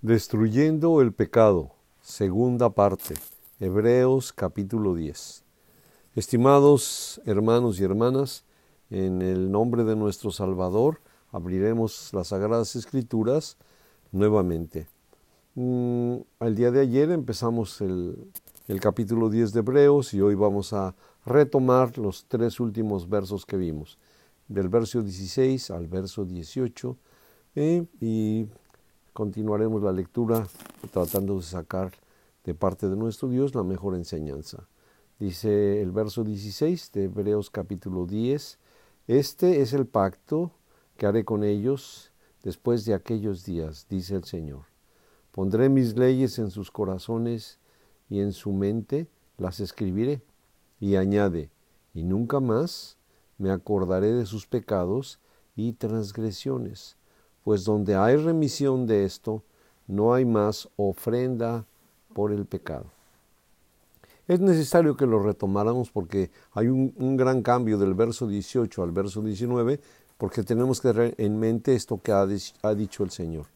Destruyendo el pecado, segunda parte, Hebreos capítulo 10. Estimados hermanos y hermanas, en el nombre de nuestro Salvador, abriremos las Sagradas Escrituras nuevamente. Mm, al día de ayer empezamos el, el capítulo 10 de Hebreos y hoy vamos a retomar los tres últimos versos que vimos, del verso 16 al verso 18, eh, y continuaremos la lectura tratando de sacar de parte de nuestro Dios la mejor enseñanza. Dice el verso 16 de Hebreos capítulo 10, Este es el pacto que haré con ellos después de aquellos días, dice el Señor. Pondré mis leyes en sus corazones y en su mente las escribiré. Y añade, y nunca más me acordaré de sus pecados y transgresiones pues donde hay remisión de esto, no hay más ofrenda por el pecado. Es necesario que lo retomáramos porque hay un, gran cambio del verso 18 al verso 19, porque tenemos que tener en mente esto que ha, ha dicho el Señor.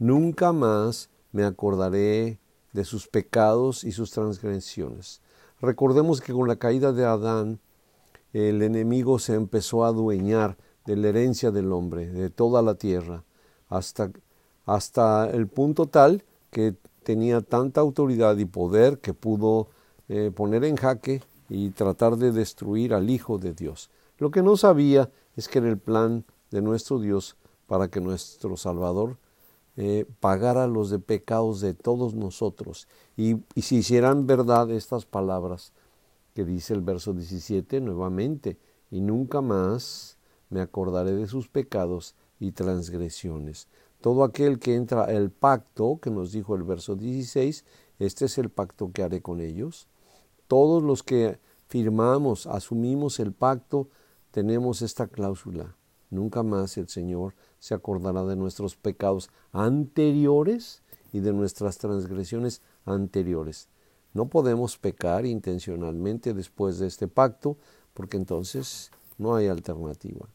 Nunca más me acordaré de sus pecados y sus transgresiones. Recordemos que con la caída de Adán, el enemigo se empezó a adueñar de la herencia del hombre, de toda la tierra, hasta, hasta el punto tal que tenía tanta autoridad y poder que pudo eh, poner en jaque y tratar de destruir al Hijo de Dios. Lo que no sabía es que era el plan de nuestro Dios para que nuestro Salvador eh, pagara los de pecados de todos nosotros y, y si hicieran verdad estas palabras que dice el verso 17 nuevamente, y nunca más me acordaré de sus pecados y transgresiones. Todo aquel que entra el pacto, que nos dijo el verso 16, este es el pacto que haré con ellos. Todos los que firmamos, asumimos el pacto, tenemos esta cláusula. Nunca más el Señor se acordará de nuestros pecados anteriores y de nuestras transgresiones anteriores. No podemos pecar intencionalmente después de este pacto, porque entonces no hay alternativa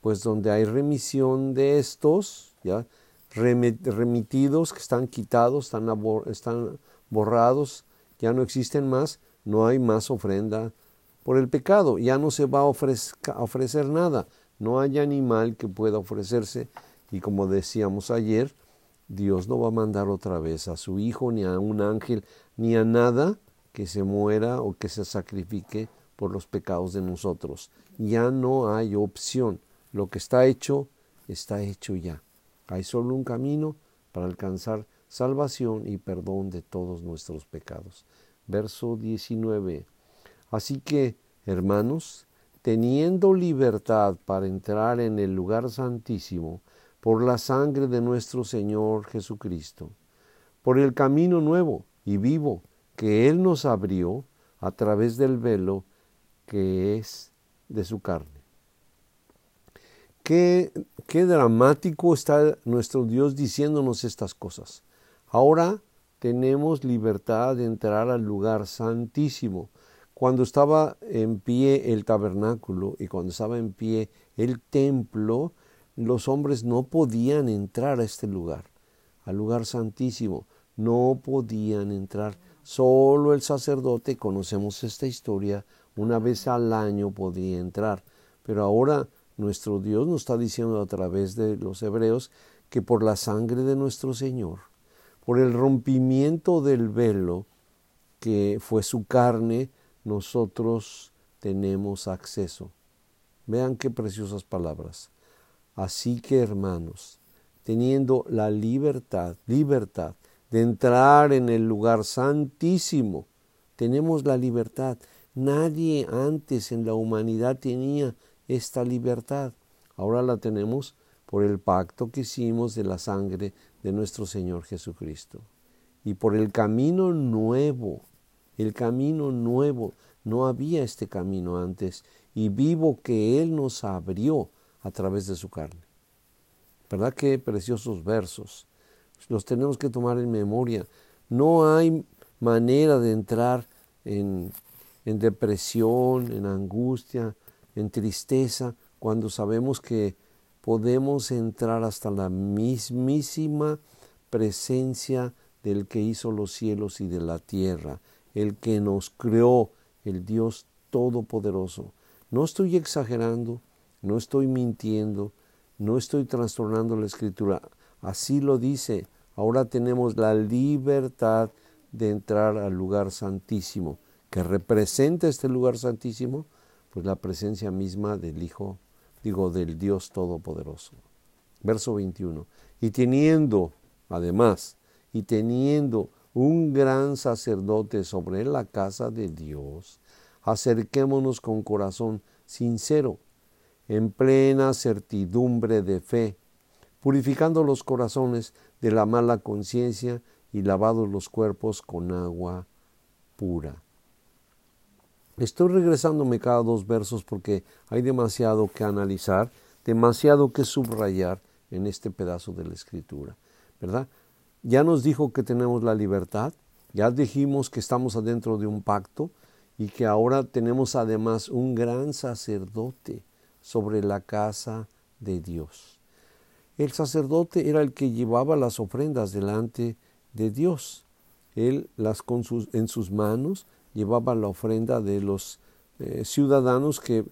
pues donde hay remisión de estos, ya remitidos, que están quitados, están, están borrados, ya no existen más, no hay más ofrenda por el pecado, ya no se va a, ofrecer nada, no hay animal que pueda ofrecerse y como decíamos ayer, Dios no va a mandar otra vez a su Hijo, ni a un ángel, ni a nada que se muera o que se sacrifique por los pecados de nosotros. Ya no hay opción. Lo que está hecho, está hecho ya. Hay solo un camino para alcanzar salvación y perdón de todos nuestros pecados. Verso 19. Así que, hermanos, teniendo libertad para entrar en el lugar santísimo por la sangre de nuestro Señor Jesucristo, por el camino nuevo y vivo que Él nos abrió a través del velo que es de su carne. Qué, dramático está nuestro Dios diciéndonos estas cosas. Ahora tenemos libertad de entrar al lugar santísimo. Cuando estaba en pie el tabernáculo y cuando estaba en pie el templo, los hombres no podían entrar a este lugar, al lugar santísimo. No podían entrar. Solo el sacerdote, conocemos esta historia, una vez al año podía entrar. Pero ahora nuestro Dios nos está diciendo a través de los hebreos que por la sangre de nuestro Señor, por el rompimiento del velo que fue su carne, nosotros tenemos acceso. Vean qué preciosas palabras. Así que hermanos, teniendo la libertad, libertad de entrar en el lugar santísimo, tenemos la libertad. Nadie antes en la humanidad tenía esta libertad. Ahora la tenemos por el pacto que hicimos de la sangre de nuestro Señor Jesucristo. Y por el camino nuevo, el camino nuevo, no había este camino antes, y vivo que Él nos abrió a través de su carne. ¿Verdad qué preciosos versos? Los tenemos que tomar en memoria. No hay manera de entrar en, en depresión, en angustia, en tristeza cuando sabemos que podemos entrar hasta la mismísima presencia del que hizo los cielos y de la tierra, el que nos creó, el Dios Todopoderoso. No estoy exagerando, no estoy mintiendo, no estoy trastornando la escritura. Así lo dice. Ahora tenemos la libertad de entrar al lugar santísimo. que representa este lugar santísimo? Pues la presencia misma del Hijo, digo, del Dios Todopoderoso. Verso 21. Y teniendo, además, y teniendo un gran sacerdote sobre la casa de Dios, acerquémonos con corazón sincero, en plena certidumbre de fe, purificando los corazones de la mala conciencia y lavados los cuerpos con agua pura. Estoy regresándome cada dos versos porque hay demasiado que analizar, demasiado que subrayar en este pedazo de la escritura, ¿verdad? Ya nos dijo que tenemos la libertad, ya dijimos que estamos adentro de un pacto y que ahora tenemos además un gran sacerdote sobre la casa de Dios. El sacerdote era el que llevaba las ofrendas delante de Dios. Él las con sus, en sus manos llevaba la ofrenda de los eh, ciudadanos que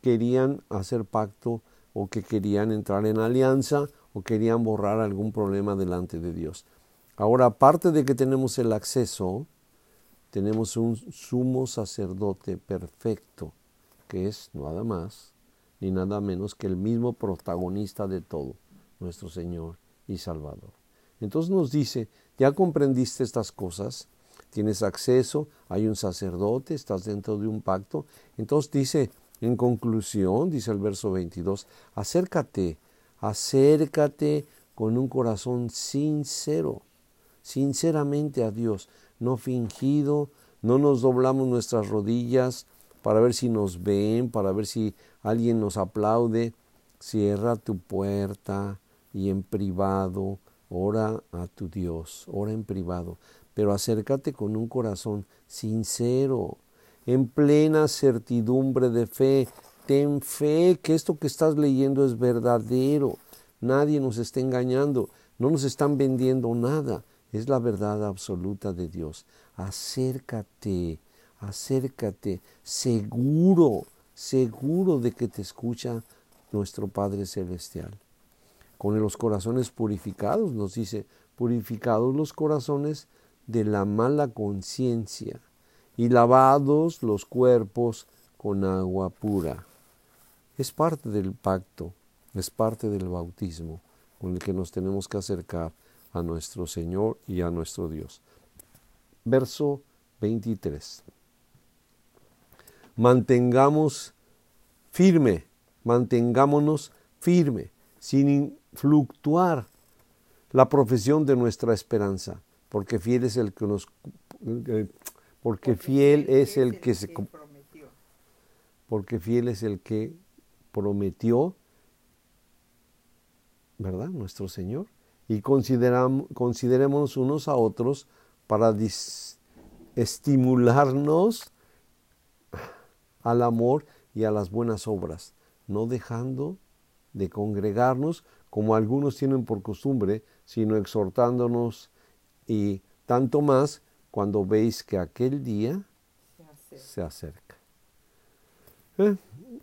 querían hacer pacto o que querían entrar en alianza o querían borrar algún problema delante de Dios. Ahora, aparte de que tenemos el acceso, tenemos un sumo sacerdote perfecto, que es nada más ni nada menos que el mismo protagonista de todo nuestro Señor y Salvador. Entonces nos dice, ya comprendiste estas cosas, tienes acceso, hay un sacerdote, estás dentro de un pacto. Entonces dice, en conclusión, dice el verso 22, acércate, acércate con un corazón sincero, sinceramente a Dios, no fingido, no nos doblamos nuestras rodillas para ver si nos ven, para ver si alguien nos aplaude. Cierra tu puerta, y en privado ora a tu Dios, ora en privado, pero acércate con un corazón sincero, en plena certidumbre de fe. Ten fe que esto que estás leyendo es verdadero. Nadie nos está engañando, no nos están vendiendo nada. Es la verdad absoluta de Dios. Acércate, acércate, seguro, seguro de que te escucha nuestro Padre Celestial con los corazones purificados, nos dice, purificados los corazones de la mala conciencia y lavados los cuerpos con agua pura. Es parte del pacto, es parte del bautismo con el que nos tenemos que acercar a nuestro Señor y a nuestro Dios. Verso 23. Mantengamos firme, mantengámonos firme, sin fluctuar la profesión de nuestra esperanza, porque fiel es el que nos eh, porque fiel es el que se porque fiel es el que prometió, ¿verdad? Nuestro Señor. Y consideremos unos a otros para estimularnos al amor y a las buenas obras, no dejando de congregarnos como algunos tienen por costumbre, sino exhortándonos y tanto más cuando veis que aquel día se acerca. Eh,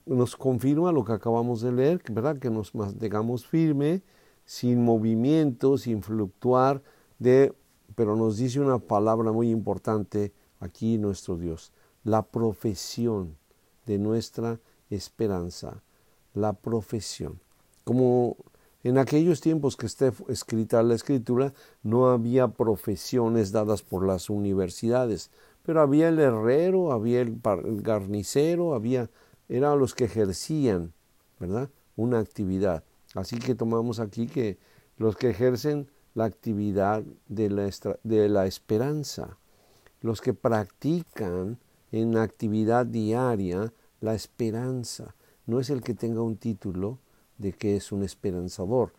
nos confirma lo que acabamos de leer, ¿verdad? que nos mantengamos firme, sin movimiento, sin fluctuar, de, pero nos dice una palabra muy importante aquí nuestro Dios, la profesión de nuestra esperanza, la profesión. Como en aquellos tiempos que esté escrita la escritura, no había profesiones dadas por las universidades, pero había el herrero, había el, garnicero, había, eran los que ejercían, ¿verdad? Una actividad. Así que tomamos aquí que los que ejercen la actividad de la, de la esperanza, los que practican en actividad diaria la esperanza, no es el que tenga un título, de que es un esperanzador,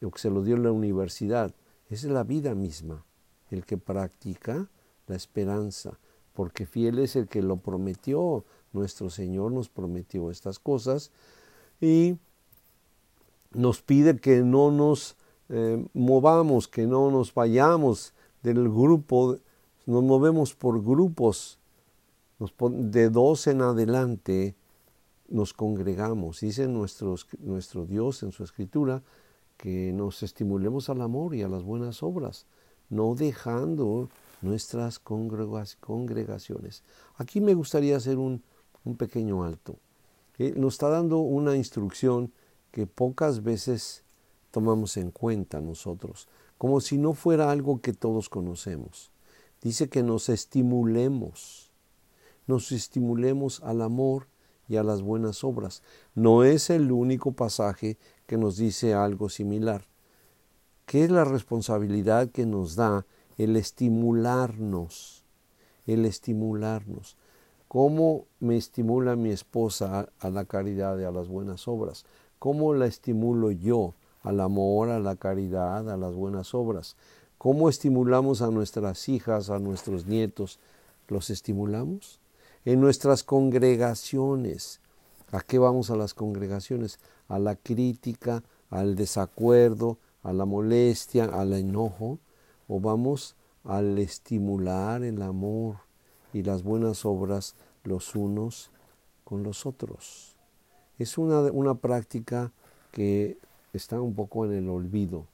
lo que se lo dio en la universidad. es la vida misma, el que practica la esperanza, porque fiel es el que lo prometió. Nuestro Señor nos prometió estas cosas y nos pide que no nos eh, movamos, que no nos vayamos del grupo, nos movemos por grupos, de dos en adelante nos congregamos. Dice nuestro Dios en su escritura que nos estimulemos al amor y a las buenas obras, no dejando nuestras congregaciones. Aquí me gustaría hacer un, pequeño alto. Nos está dando una instrucción que pocas veces tomamos en cuenta nosotros, como si no fuera algo que todos conocemos. Dice que nos estimulemos, nos estimulemos al amor y a las buenas obras. No es el único pasaje que nos dice algo similar. ¿Qué es la responsabilidad que nos da el estimularnos? El estimularnos. ¿Cómo me estimula mi esposa a la caridad y a las buenas obras? ¿Cómo la estimulo yo al amor, a la caridad, a las buenas obras? ¿Cómo estimulamos a nuestras hijas, a nuestros nietos? ¿Los estimulamos? En nuestras congregaciones. ¿A qué vamos a las congregaciones? A la crítica, al desacuerdo, a la molestia, al enojo, o vamos al estimular el amor y las buenas obras los unos con los otros. Es una, una práctica que está un poco en el olvido.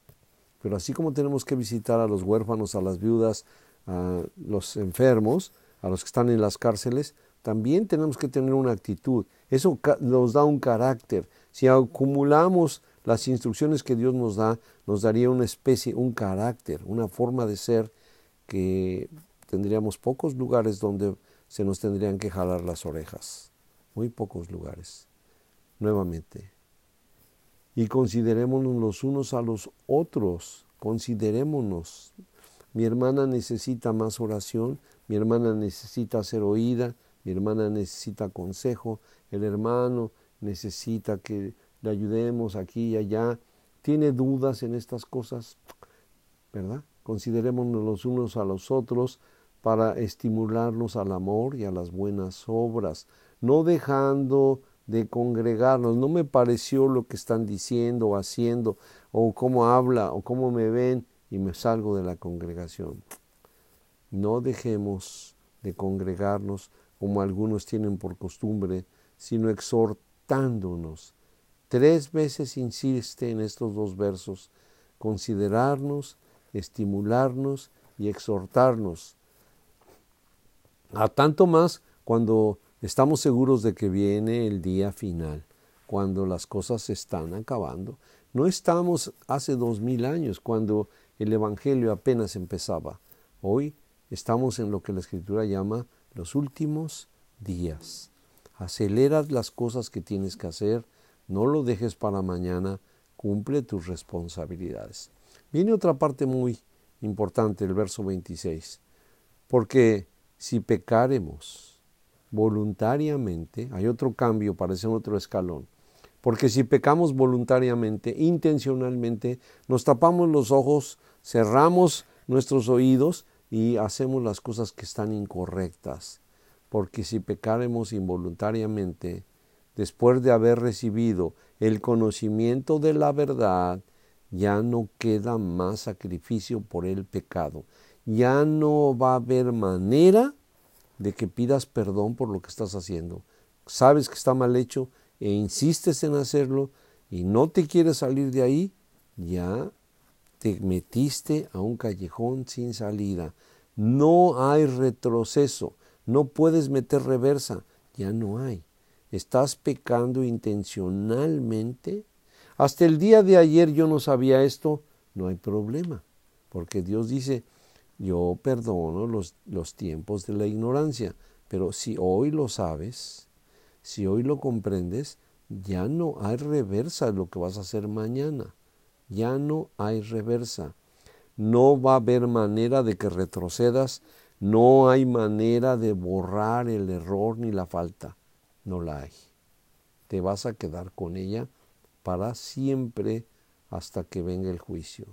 Pero así como tenemos que visitar a los huérfanos, a las viudas, a los enfermos, a los que están en las cárceles, también tenemos que tener una actitud. Eso nos da un carácter. Si acumulamos las instrucciones que Dios nos da, nos daría una especie, un carácter, una forma de ser que tendríamos pocos lugares donde se nos tendrían que jalar las orejas. Muy pocos lugares. Nuevamente. Y considerémonos los unos a los otros. Considerémonos. Mi hermana necesita más oración, mi hermana necesita ser oída, mi hermana necesita consejo, el hermano necesita que le ayudemos aquí y allá, tiene dudas en estas cosas, ¿verdad? Considerémonos los unos a los otros para estimularnos al amor y a las buenas obras, no dejando de congregarnos. No me pareció lo que están diciendo o haciendo, o cómo habla, o cómo me ven, y me salgo de la congregación. No dejemos de congregarnos como algunos tienen por costumbre, sino exhortándonos. Tres veces insiste en estos dos versos, considerarnos, estimularnos y exhortarnos. A tanto más cuando estamos seguros de que viene el día final, cuando las cosas se están acabando. No estamos hace dos mil años, cuando el Evangelio apenas empezaba. Hoy estamos en lo que la Escritura llama los últimos días. Aceleras las cosas que tienes que hacer, no lo dejes para mañana, cumple tus responsabilidades. Viene otra parte muy importante, el verso 26, porque si pecaremos voluntariamente, hay otro cambio, parece otro escalón, porque si pecamos voluntariamente, intencionalmente, nos tapamos los ojos, cerramos nuestros oídos y hacemos las cosas que están incorrectas. Porque si pecaremos involuntariamente, después de haber recibido el conocimiento de la verdad, ya no queda más sacrificio por el pecado. Ya no va a haber manera de que pidas perdón por lo que estás haciendo. Sabes que está mal hecho e insistes en hacerlo y no te quieres salir de ahí, ya te metiste a un callejón sin salida. No hay retroceso, no puedes meter reversa, ya no hay. Estás pecando intencionalmente. Hasta el día de ayer yo no sabía esto, no hay problema, porque Dios dice, yo perdono los, los tiempos de la ignorancia, pero si hoy lo sabes, si hoy lo comprendes, ya no hay reversa de lo que vas a hacer mañana ya no hay reversa. No va a haber manera de que retrocedas, no hay manera de borrar el error ni la falta, no la hay. Te vas a quedar con ella para siempre hasta que venga el juicio.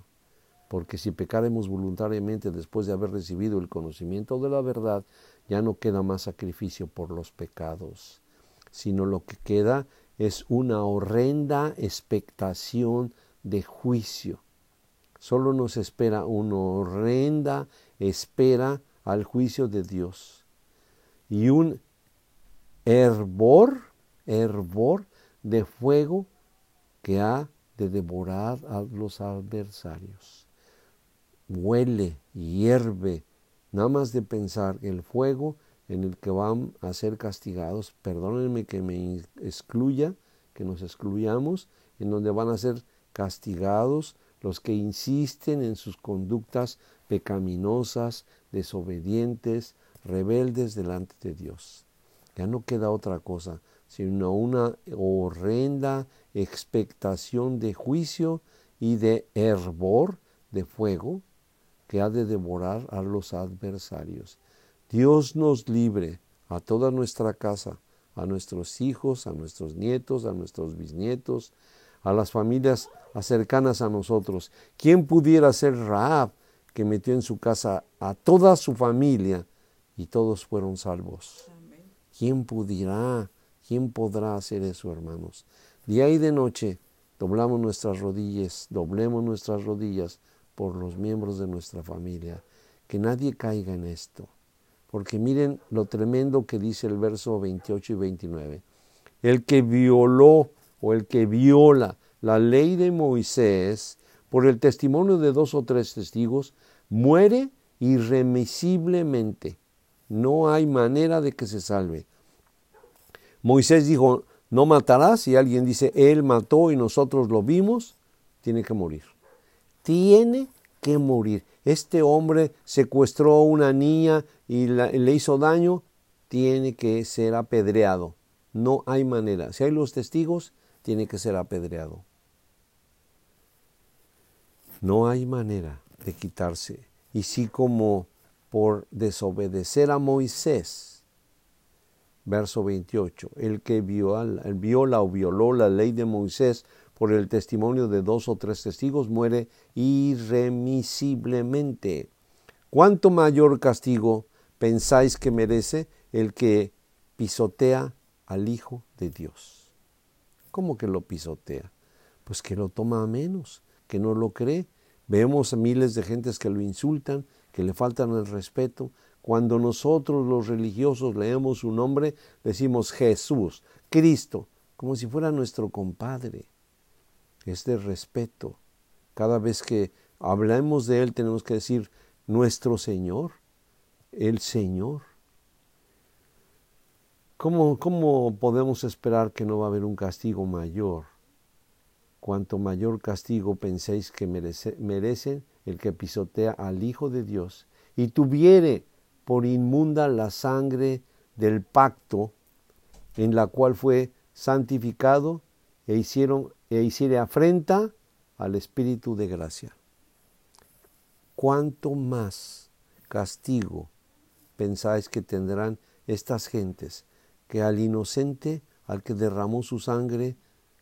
Porque si pecaremos voluntariamente después de haber recibido el conocimiento de la verdad, ya no queda más sacrificio por los pecados, sino lo que queda es una horrenda expectación de juicio. solo nos espera una horrenda espera al juicio de Dios y un hervor, hervor de fuego que ha de devorar a los adversarios. Huele, hierve, nada más de pensar el fuego en el que van a ser castigados, perdónenme que me excluya, que nos excluyamos, en donde van a ser castigados los que insisten en sus conductas pecaminosas, desobedientes, rebeldes delante de Dios. Ya no queda otra cosa, sino una horrenda expectación de juicio y de hervor de fuego que ha de devorar a los adversarios. Dios nos libre a toda nuestra casa, a nuestros hijos, a nuestros nietos, a nuestros bisnietos, a las familias cercanas a nosotros. ¿Quién pudiera ser Raab que metió en su casa a toda su familia y todos fueron salvos? ¿Quién pudiera, quién podrá hacer eso, hermanos? Día y de noche doblamos nuestras rodillas, doblemos nuestras rodillas por los miembros de nuestra familia. Que nadie caiga en esto. Porque miren lo tremendo que dice el verso 28 y 29. El que violó o el que viola la ley de Moisés por el testimonio de dos o tres testigos, muere irremisiblemente. No hay manera de que se salve. Moisés dijo, no matarás, y alguien dice, él mató y nosotros lo vimos, tiene que morir. Tiene que morir. Este hombre secuestró a una niña y le hizo daño, tiene que ser apedreado. No hay manera. Si hay los testigos, tiene que ser apedreado. No hay manera de quitarse. Y si como por desobedecer a Moisés, verso 28, el que viola, viola o violó la ley de Moisés por el testimonio de dos o tres testigos muere irremisiblemente. ¿Cuánto mayor castigo pensáis que merece el que pisotea al Hijo de Dios? ¿Cómo que lo pisotea? Pues que lo toma a menos, que no lo cree. Vemos a miles de gentes que lo insultan, que le faltan el respeto. Cuando nosotros los religiosos leemos su nombre, decimos Jesús, Cristo, como si fuera nuestro compadre. Es respeto. Cada vez que hablamos de Él tenemos que decir nuestro Señor, el Señor. ¿Cómo, ¿Cómo podemos esperar que no va a haber un castigo mayor? cuanto mayor castigo penséis que merece, merece el que pisotea al Hijo de Dios y tuviere por inmunda la sangre del pacto en la cual fue santificado e hicieron e hiciere afrenta al Espíritu de gracia. ¿Cuánto más castigo pensáis que tendrán estas gentes que al inocente, al que derramó su sangre,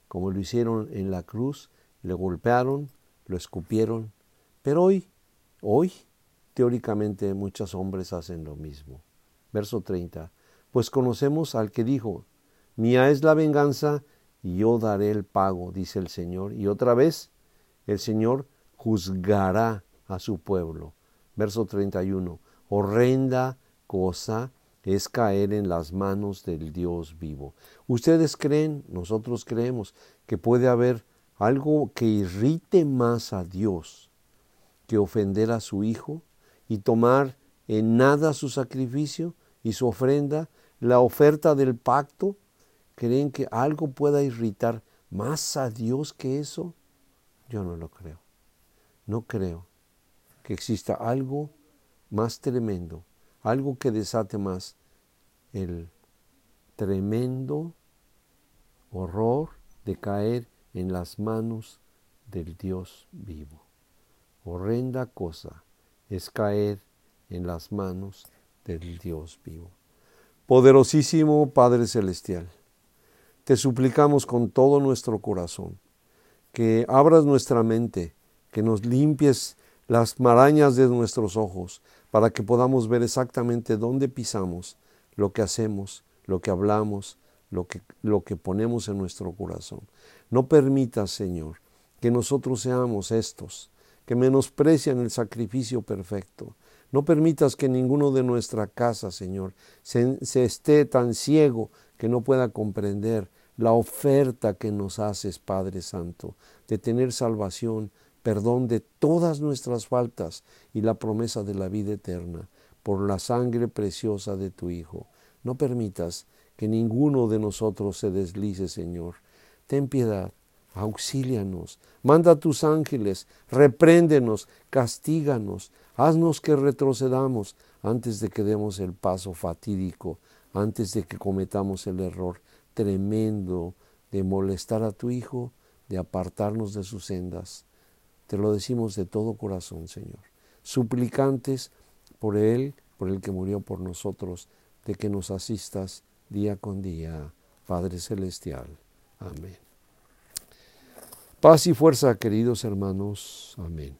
como lo hicieron en la cruz, le golpearon, lo escupieron. Pero hoy, hoy, teóricamente muchos hombres hacen lo mismo. Verso 30. Pues conocemos al que dijo, mía es la venganza y yo daré el pago, dice el Señor. Y otra vez, el Señor juzgará a su pueblo. Verso 31. Horrenda cosa es caer en las manos del Dios vivo. Ustedes creen, nosotros creemos, que puede haber algo que irrite más a Dios que ofender a su Hijo y tomar en nada su sacrificio y su ofrenda, la oferta del pacto. ¿Creen que algo pueda irritar más a Dios que eso? Yo no lo creo. No creo que exista algo más tremendo algo que desate más el tremendo horror de caer en las manos del Dios vivo. Horrenda cosa es caer en las manos del Dios vivo. Poderosísimo Padre Celestial, te suplicamos con todo nuestro corazón que abras nuestra mente, que nos limpies las marañas de nuestros ojos, para que podamos ver exactamente dónde pisamos, lo que hacemos, lo que hablamos, lo que, lo que ponemos en nuestro corazón. No permitas, Señor, que nosotros seamos estos, que menosprecian el sacrificio perfecto. No permitas que ninguno de nuestra casa, Señor, se, se, esté tan ciego que no pueda comprender la oferta que nos haces, Padre Santo, de tener salvación, perdón de todas nuestras faltas y la promesa de la vida eterna por la sangre preciosa de tu Hijo. No permitas que ninguno de nosotros se deslice, Señor. Ten piedad, auxílianos, manda a tus ángeles, repréndenos, castíganos, haznos que retrocedamos antes de que demos el paso fatídico, antes de que cometamos el error tremendo de molestar a tu Hijo, de apartarnos de sus sendas. Te lo decimos de todo corazón, Señor. Suplicantes por Él, por el que murió por nosotros, de que nos asistas día con día, Padre Celestial. Amén. Paz y fuerza, queridos hermanos. Amén.